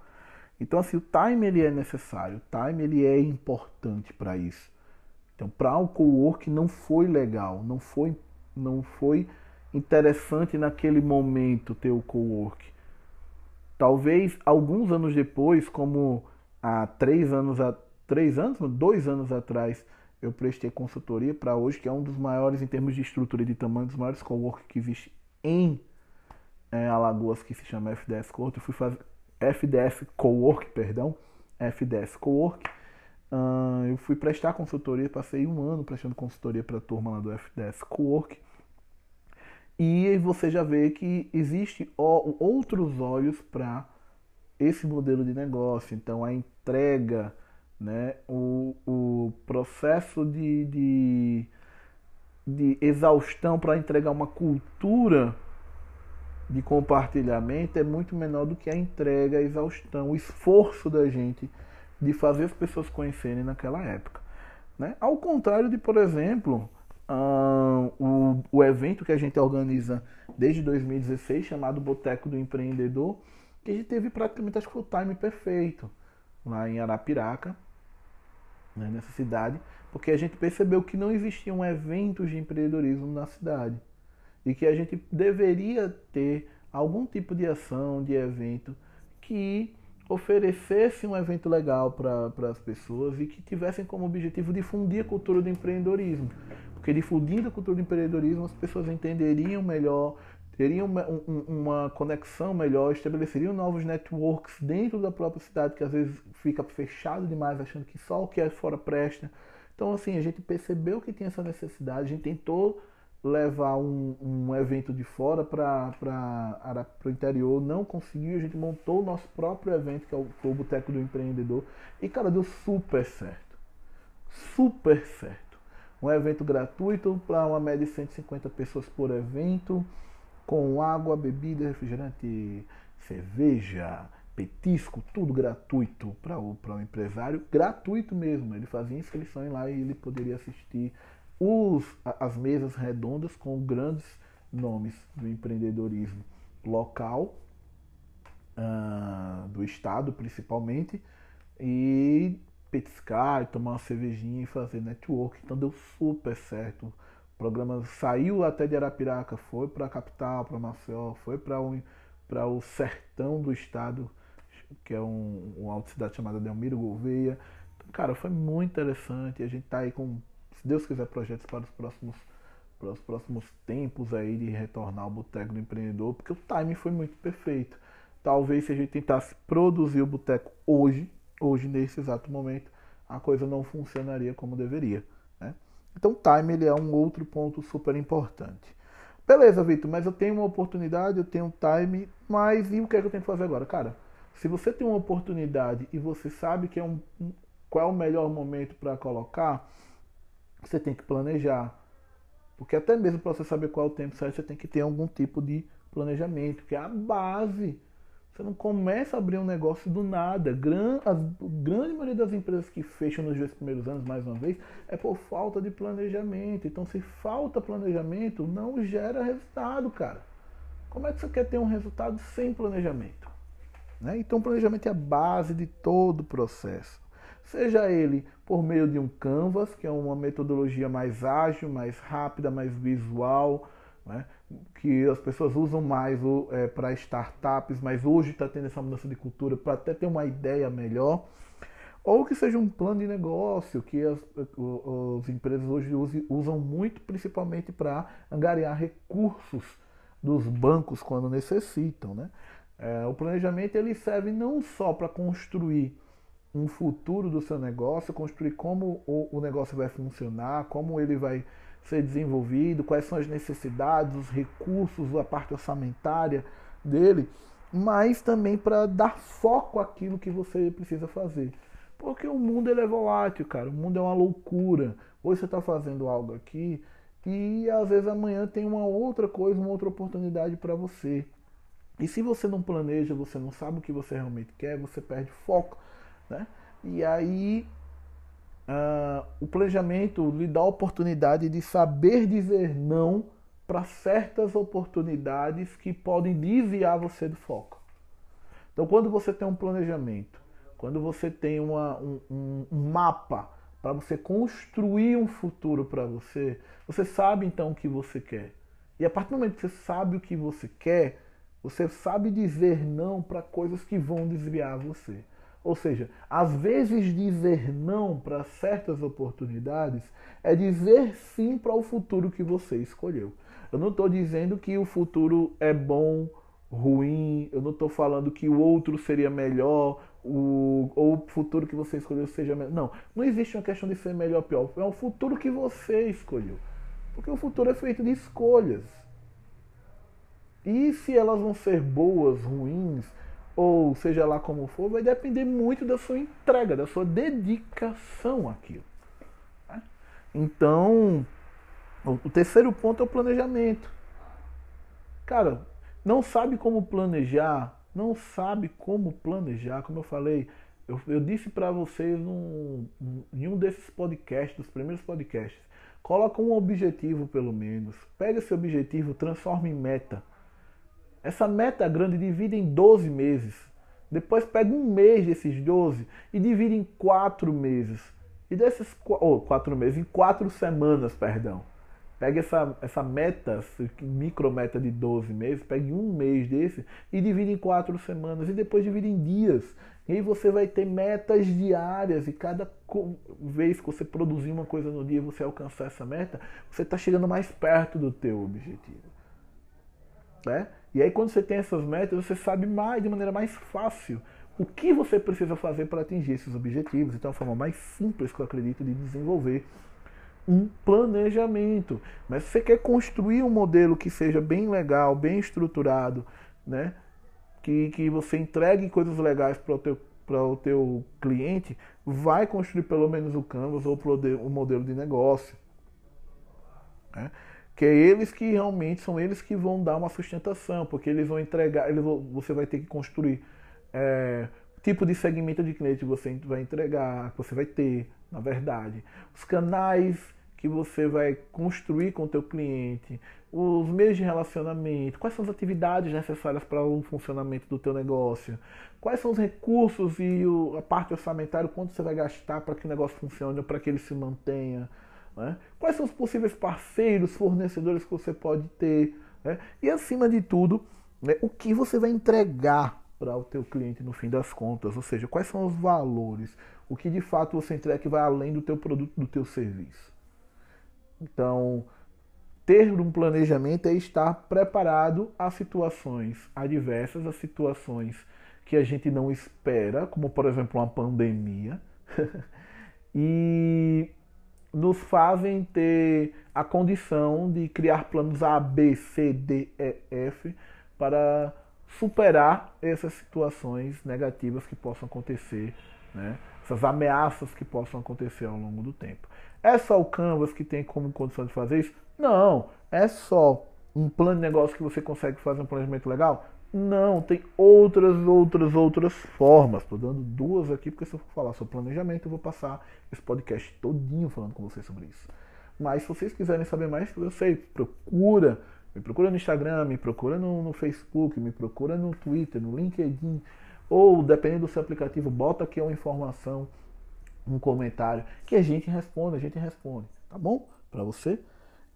Então assim, o time ele é necessário, o time ele é importante para isso. Então, para o co-work não foi legal, não foi não foi interessante naquele momento ter o co-work. Talvez alguns anos depois, como há três anos, a, três anos, dois anos atrás, eu prestei consultoria para hoje, que é um dos maiores em termos de estrutura e de tamanho, dos maiores co-work que existe em é, Alagoas, que se chama FDS Co-work. Eu fui fazer FDS Co-work, perdão, FDS Co-work. Uh, eu fui prestar consultoria, passei um ano prestando consultoria para a turma lá do FDS Co-work. E você já vê que existe outros olhos para esse modelo de negócio. Então a entrega, né, o, o processo de, de, de exaustão para entregar uma cultura de compartilhamento é muito menor do que a entrega, a exaustão, o esforço da gente de fazer as pessoas conhecerem naquela época. Né? Ao contrário de, por exemplo, uh, o, o evento que a gente organiza desde 2016, chamado Boteco do Empreendedor, que a gente teve praticamente acho que o time perfeito lá em Arapiraca, né, nessa cidade, porque a gente percebeu que não existiam eventos de empreendedorismo na cidade e que a gente deveria ter algum tipo de ação, de evento que oferecesse um evento legal para as pessoas e que tivessem como objetivo difundir a cultura do empreendedorismo. Porque difundindo a cultura do empreendedorismo, as pessoas entenderiam melhor, teriam uma, uma conexão melhor, estabeleceriam novos networks dentro da própria cidade, que às vezes fica fechado demais, achando que só o que é fora presta. Então, assim, a gente percebeu que tinha essa necessidade, a gente tentou levar um, um evento de fora para o interior, não conseguiu, a gente montou o nosso próprio evento, que é o, o Boteco do Empreendedor, e cara, deu super certo. Super certo. Um evento gratuito para uma média de 150 pessoas por evento, com água, bebida, refrigerante, cerveja, petisco, tudo gratuito para o, o empresário, gratuito mesmo. Ele fazia inscrição lá e ele poderia assistir os, as mesas redondas com grandes nomes do empreendedorismo local, uh, do estado principalmente, e petiscar, tomar uma cervejinha e fazer network. Então deu super certo. O programa saiu até de Arapiraca, foi para a capital, para Maceió, foi para o sertão do estado, que é um, uma cidade chamada Delmiro Gouveia. Então, cara, foi muito interessante. A gente tá aí com, se Deus quiser, projetos para os próximos para os próximos tempos aí de retornar ao Boteco do Empreendedor, porque o timing foi muito perfeito. Talvez se a gente tentasse produzir o Boteco hoje, hoje nesse exato momento a coisa não funcionaria como deveria. Então o time ele é um outro ponto super importante. Beleza, Vitor, mas eu tenho uma oportunidade, eu tenho time, mas e o que é que eu tenho que fazer agora? Cara, se você tem uma oportunidade e você sabe que é um, qual é o melhor momento para colocar, você tem que planejar. Porque até mesmo para você saber qual é o tempo certo, você tem que ter algum tipo de planejamento, que é a base você não começa a abrir um negócio do nada. A grande maioria das empresas que fecham nos dois primeiros anos, mais uma vez, é por falta de planejamento. Então, se falta planejamento, não gera resultado, cara. Como é que você quer ter um resultado sem planejamento? Né? Então, planejamento é a base de todo o processo. Seja ele por meio de um Canvas, que é uma metodologia mais ágil, mais rápida, mais visual, né? Que as pessoas usam mais é, para startups, mas hoje está tendo essa mudança de cultura para até ter uma ideia melhor. ou que seja um plano de negócio que as, as empresas hoje usam muito, principalmente para angariar recursos dos bancos quando necessitam. Né? É, o planejamento ele serve não só para construir um futuro do seu negócio, construir como o, o negócio vai funcionar, como ele vai ser desenvolvido, quais são as necessidades, os recursos, a parte orçamentária dele, mas também para dar foco àquilo que você precisa fazer. Porque o mundo ele é volátil, cara. O mundo é uma loucura. Hoje você está fazendo algo aqui e às vezes amanhã tem uma outra coisa, uma outra oportunidade para você. E se você não planeja, você não sabe o que você realmente quer, você perde foco, né? E aí uh, o planejamento lhe dá a oportunidade de saber dizer não para certas oportunidades que podem desviar você do foco. Então, quando você tem um planejamento, quando você tem uma, um, um mapa para você construir um futuro para você, você sabe então o que você quer. E a partir do momento que você sabe o que você quer, você sabe dizer não para coisas que vão desviar você. Ou seja, às vezes dizer não para certas oportunidades é dizer sim para o futuro que você escolheu. Eu não estou dizendo que o futuro é bom, ruim, eu não estou falando que o outro seria melhor, o, ou o futuro que você escolheu seja melhor. Não, não existe uma questão de ser melhor ou pior. É o futuro que você escolheu. Porque o futuro é feito de escolhas. E se elas vão ser boas, ruins, ou seja lá como for, vai depender muito da sua entrega, da sua dedicação àquilo. Né? Então, o terceiro ponto é o planejamento. Cara, não sabe como planejar, não sabe como planejar, como eu falei, eu, eu disse para vocês num, em um desses podcasts, dos primeiros podcasts, coloca um objetivo pelo menos, pega esse objetivo, transforma em meta. Essa meta grande divide em 12 meses. Depois pega um mês desses 12 e divide em 4 meses. E desses oh, 4 meses, em 4 semanas, perdão. Pega essa, essa meta, micro meta de 12 meses, pegue um mês desse e divide em 4 semanas. E depois divide em dias. E aí você vai ter metas diárias. E cada vez que você produzir uma coisa no dia e você alcançar essa meta, você está chegando mais perto do teu objetivo. Né? E aí quando você tem essas metas, você sabe mais, de maneira mais fácil, o que você precisa fazer para atingir esses objetivos. Então é a forma mais simples que eu acredito de desenvolver um planejamento. Mas se você quer construir um modelo que seja bem legal, bem estruturado, né? que, que você entregue coisas legais para o teu para o teu cliente, vai construir pelo menos o Canvas ou o modelo de negócio. Né? Que é eles que realmente são eles que vão dar uma sustentação, porque eles vão entregar, eles vão, você vai ter que construir é, tipo de segmento de cliente que você vai entregar, que você vai ter, na verdade, os canais que você vai construir com o teu cliente, os meios de relacionamento, quais são as atividades necessárias para o funcionamento do teu negócio, quais são os recursos e a parte orçamentária, quanto você vai gastar para que o negócio funcione, para que ele se mantenha, né? Quais são os possíveis parceiros, fornecedores que você pode ter? Né? E acima de tudo, né, o que você vai entregar para o teu cliente no fim das contas? Ou seja, quais são os valores? O que de fato você entrega que vai além do teu produto, do teu serviço? Então, ter um planejamento é estar preparado a situações adversas, a situações que a gente não espera, como por exemplo uma pandemia. [laughs] e nos fazem ter a condição de criar planos A, B, C, D, E, F para superar essas situações negativas que possam acontecer, né? essas ameaças que possam acontecer ao longo do tempo. É só o Canvas que tem como condição de fazer isso? Não, é só um plano de negócio que você consegue fazer um planejamento legal? Não, tem outras, outras, outras formas. Estou dando duas aqui, porque se eu for falar sobre planejamento, eu vou passar esse podcast todinho falando com vocês sobre isso. Mas se vocês quiserem saber mais, eu sei, procura. Me procura no Instagram, me procura no, no Facebook, me procura no Twitter, no LinkedIn. Ou, dependendo do seu aplicativo, bota aqui uma informação, um comentário, que a gente responde, a gente responde. Tá bom? Para você?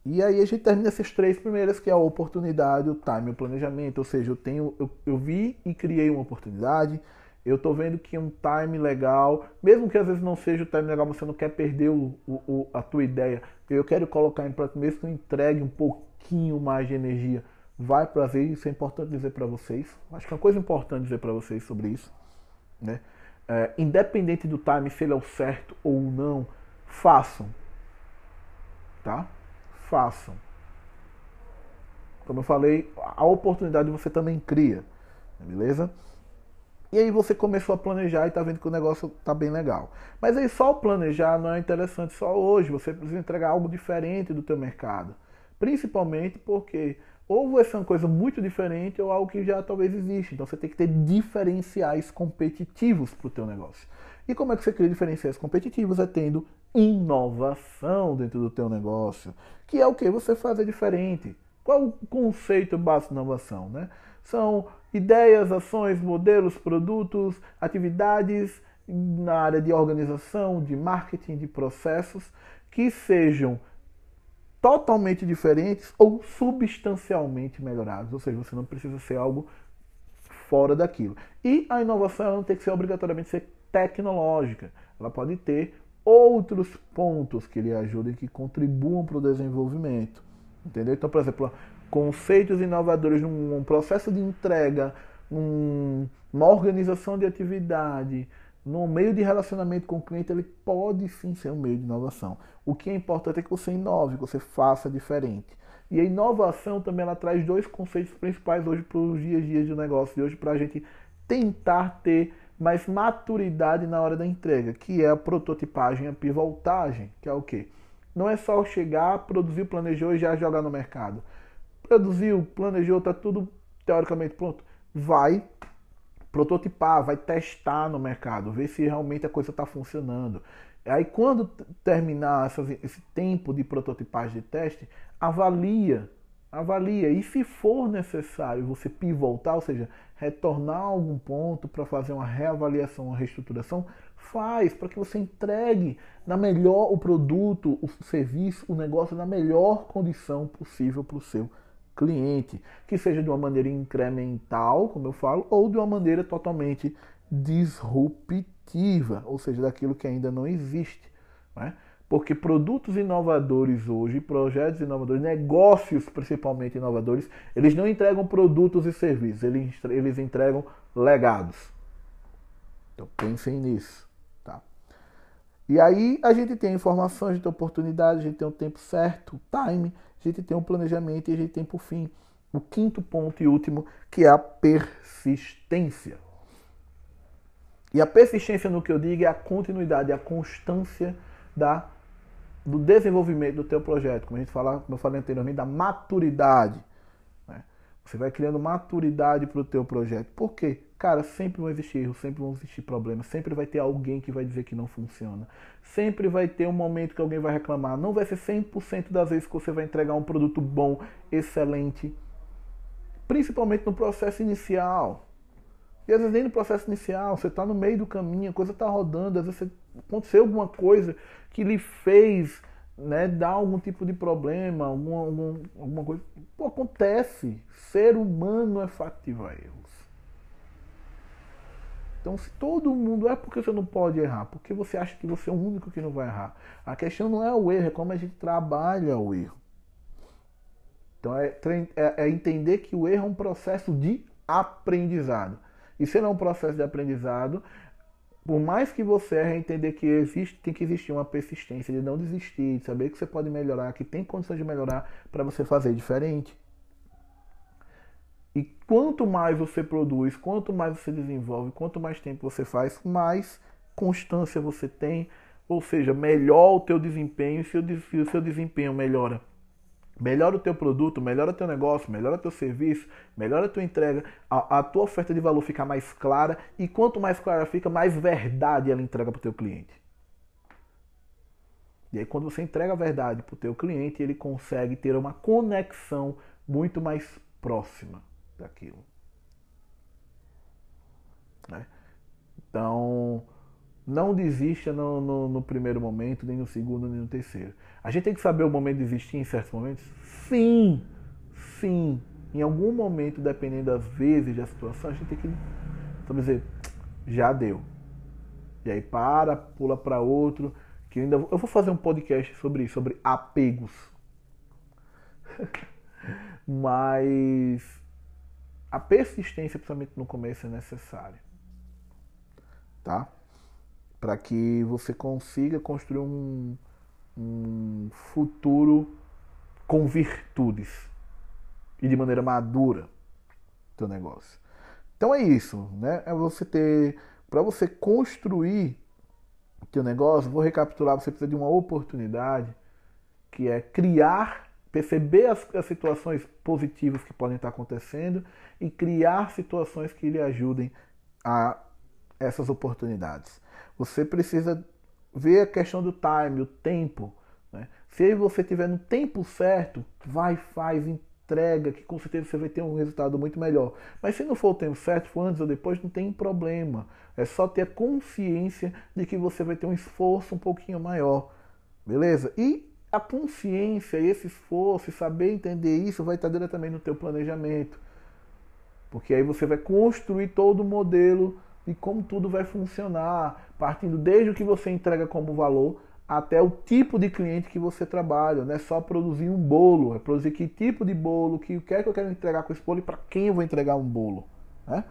E aí a gente termina essas três primeiras, que é a oportunidade, o time, o planejamento. Ou seja, eu tenho, eu, eu vi e criei uma oportunidade, eu estou vendo que um time legal, mesmo que às vezes não seja o time legal, você não quer perder o, o, a tua ideia, eu quero colocar em prática, mesmo que eu entregue um pouquinho mais de energia, vai prazer, isso é importante dizer para vocês. Acho que é uma coisa importante dizer para vocês sobre isso, né? É, independente do time, se ele é o certo ou não, façam, tá? Façam. Como eu falei, a oportunidade você também cria, beleza? E aí você começou a planejar e está vendo que o negócio está bem legal. Mas aí só planejar não é interessante só hoje, você precisa entregar algo diferente do teu mercado. Principalmente porque ou vai ser uma coisa muito diferente ou algo que já talvez existe. Então você tem que ter diferenciais competitivos para o teu negócio. E como é que você cria diferenciais competitivos? É tendo inovação dentro do teu negócio, que é o que você fazer diferente. Qual o conceito básico de inovação? Né? São ideias, ações, modelos, produtos, atividades na área de organização, de marketing, de processos que sejam totalmente diferentes ou substancialmente melhorados. Ou seja, você não precisa ser algo fora daquilo. E a inovação não tem que ser obrigatoriamente ser tecnológica. Ela pode ter outros pontos que lhe ajudem, que contribuam para o desenvolvimento. Entendeu? Então, por exemplo, conceitos inovadores num processo de entrega, numa organização de atividade, num meio de relacionamento com o cliente, ele pode sim ser um meio de inovação. O que é importante é que você inove, que você faça diferente. E a inovação também ela traz dois conceitos principais hoje para os dias a dias de negócio de hoje, para a gente tentar ter mais maturidade na hora da entrega, que é a prototipagem, a pivotagem, que é o quê? Não é só chegar, produzir, planejou e já jogar no mercado. Produziu, planejou, está tudo teoricamente pronto. Vai prototipar, vai testar no mercado, ver se realmente a coisa está funcionando. Aí quando terminar essas, esse tempo de prototipagem de teste, avalia, avalia. E se for necessário você pivotar, ou seja, retornar a algum ponto para fazer uma reavaliação, uma reestruturação, faz para que você entregue na melhor o produto, o serviço, o negócio na melhor condição possível para o seu cliente, que seja de uma maneira incremental, como eu falo, ou de uma maneira totalmente disruptiva, ou seja, daquilo que ainda não existe. Né? Porque produtos inovadores hoje, projetos inovadores, negócios principalmente inovadores, eles não entregam produtos e serviços, eles, eles entregam legados. Então pensem nisso. E aí a gente tem informação, a gente tem oportunidade, a gente tem o tempo certo, o time, a gente tem um planejamento e a gente tem, por fim, o quinto ponto e último, que é a persistência. E a persistência, no que eu digo, é a continuidade, é a constância da, do desenvolvimento do teu projeto. Como a gente fala, como eu falei anteriormente, da maturidade. Né? Você vai criando maturidade para o teu projeto. Por quê? Cara, sempre vão existir erros, sempre vão existir problemas, sempre vai ter alguém que vai dizer que não funciona. Sempre vai ter um momento que alguém vai reclamar. Não vai ser 100% das vezes que você vai entregar um produto bom, excelente. Principalmente no processo inicial. E às vezes nem no processo inicial, você está no meio do caminho, a coisa está rodando, às vezes aconteceu alguma coisa que lhe fez né, dar algum tipo de problema, algum, algum, alguma coisa. Pô, acontece. Ser humano é factível a erros. Então, se todo mundo. É porque você não pode errar, porque você acha que você é o único que não vai errar. A questão não é o erro, é como a gente trabalha o erro. Então, é, é, é entender que o erro é um processo de aprendizado. E se não é um processo de aprendizado, por mais que você erre, entender que existe, tem que existir uma persistência de não desistir, de saber que você pode melhorar, que tem condições de melhorar para você fazer diferente. E quanto mais você produz, quanto mais você desenvolve, quanto mais tempo você faz, mais constância você tem, ou seja, melhor o teu desempenho, se o seu desempenho melhora, melhora o teu produto, melhora o teu negócio, melhora o teu serviço, melhora a tua entrega, a, a tua oferta de valor fica mais clara e quanto mais clara fica, mais verdade ela entrega para o teu cliente. E aí quando você entrega a verdade para o teu cliente, ele consegue ter uma conexão muito mais próxima daquilo. Né? Então, não desista no, no, no, primeiro momento, nem no segundo, nem no terceiro. A gente tem que saber o momento de desistir em certos momentos? Sim, sim. Em algum momento, dependendo das vezes, da situação, a gente tem que, dizer, já deu. E aí para, pula para outro, que ainda eu vou fazer um podcast sobre isso, sobre apegos. [laughs] Mas a persistência, principalmente no começo, é necessária. Tá? Para que você consiga construir um, um futuro com virtudes e de maneira madura teu negócio. Então é isso, né? É você ter para você construir o teu negócio, vou recapitular, você precisa de uma oportunidade que é criar, perceber as, as situações positivas que podem estar acontecendo e criar situações que lhe ajudem a essas oportunidades. Você precisa ver a questão do time, o tempo. Né? Se você tiver no tempo certo, vai, faz, entrega, que com certeza você vai ter um resultado muito melhor. Mas se não for o tempo certo, for antes ou depois, não tem problema. É só ter a consciência de que você vai ter um esforço um pouquinho maior. Beleza? E a consciência, esse esforço, saber entender isso vai estar diretamente no teu planejamento. Porque aí você vai construir todo o modelo de como tudo vai funcionar, partindo desde o que você entrega como valor até o tipo de cliente que você trabalha. Não é só produzir um bolo, é produzir que tipo de bolo, que o que é que eu quero entregar com esse bolo e para quem eu vou entregar um bolo. Né?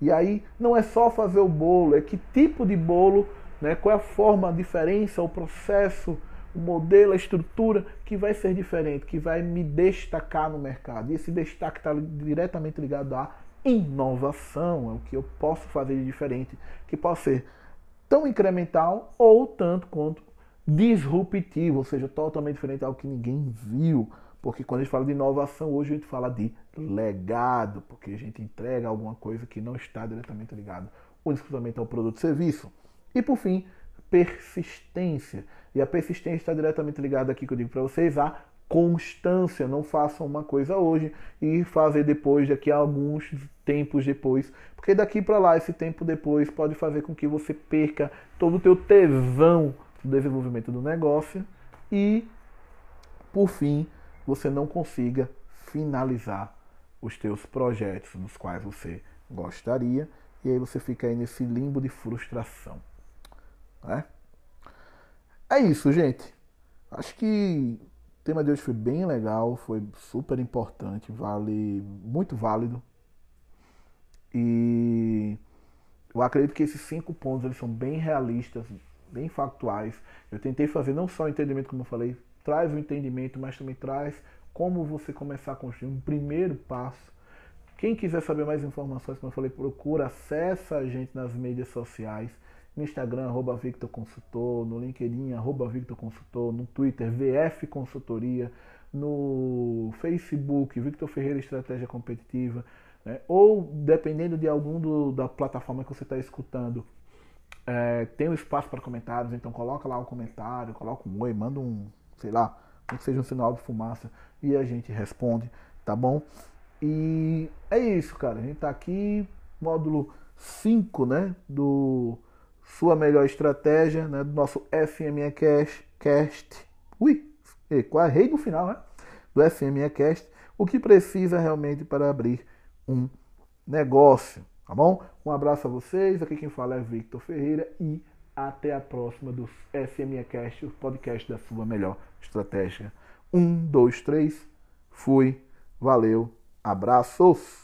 E aí não é só fazer o bolo, é que tipo de bolo, né? qual é a forma, a diferença, o processo, o modelo, a estrutura que vai ser diferente, que vai me destacar no mercado. E esse destaque está diretamente ligado à inovação, é o que eu posso fazer de diferente, que pode ser tão incremental ou tanto quanto disruptivo, ou seja, totalmente diferente ao que ninguém viu. Porque quando a gente fala de inovação, hoje a gente fala de legado, porque a gente entrega alguma coisa que não está diretamente ligado ou exclusivamente ao produto e serviço. E por fim, persistência. E a persistência está diretamente ligada aqui que eu digo para vocês a constância. Não façam uma coisa hoje e fazer depois, daqui a alguns tempos depois. Porque daqui para lá, esse tempo depois pode fazer com que você perca todo o teu tesão do desenvolvimento do negócio e, por fim, você não consiga finalizar os teus projetos nos quais você gostaria e aí você fica aí nesse limbo de frustração. Né? É isso, gente. Acho que o tema de hoje foi bem legal, foi super importante, vale muito válido. E eu acredito que esses cinco pontos eles são bem realistas, bem factuais. Eu tentei fazer não só o entendimento, como eu falei, traz o entendimento, mas também traz como você começar a construir um primeiro passo. Quem quiser saber mais informações, como eu falei, procura, acessa a gente nas mídias sociais no Instagram, arroba Victor Consultor, no LinkedIn, arroba Victor Consultor, no Twitter, VF Consultoria, no Facebook, Victor Ferreira Estratégia Competitiva, né? ou dependendo de algum do, da plataforma que você está escutando, é, tem um espaço para comentários, então coloca lá o comentário, coloca um oi, manda um, sei lá, que seja um sinal de fumaça e a gente responde, tá bom? E é isso, cara. A gente tá aqui, módulo 5, né, do sua melhor estratégia, né, do nosso FME Cast, Cast. Ui, rei no final, né? Do FME Cast, o que precisa realmente para abrir um negócio, tá bom? Um abraço a vocês, aqui quem fala é Victor Ferreira e até a próxima do FME Cast, o podcast da sua melhor estratégia. Um, dois, três, fui, valeu, abraços!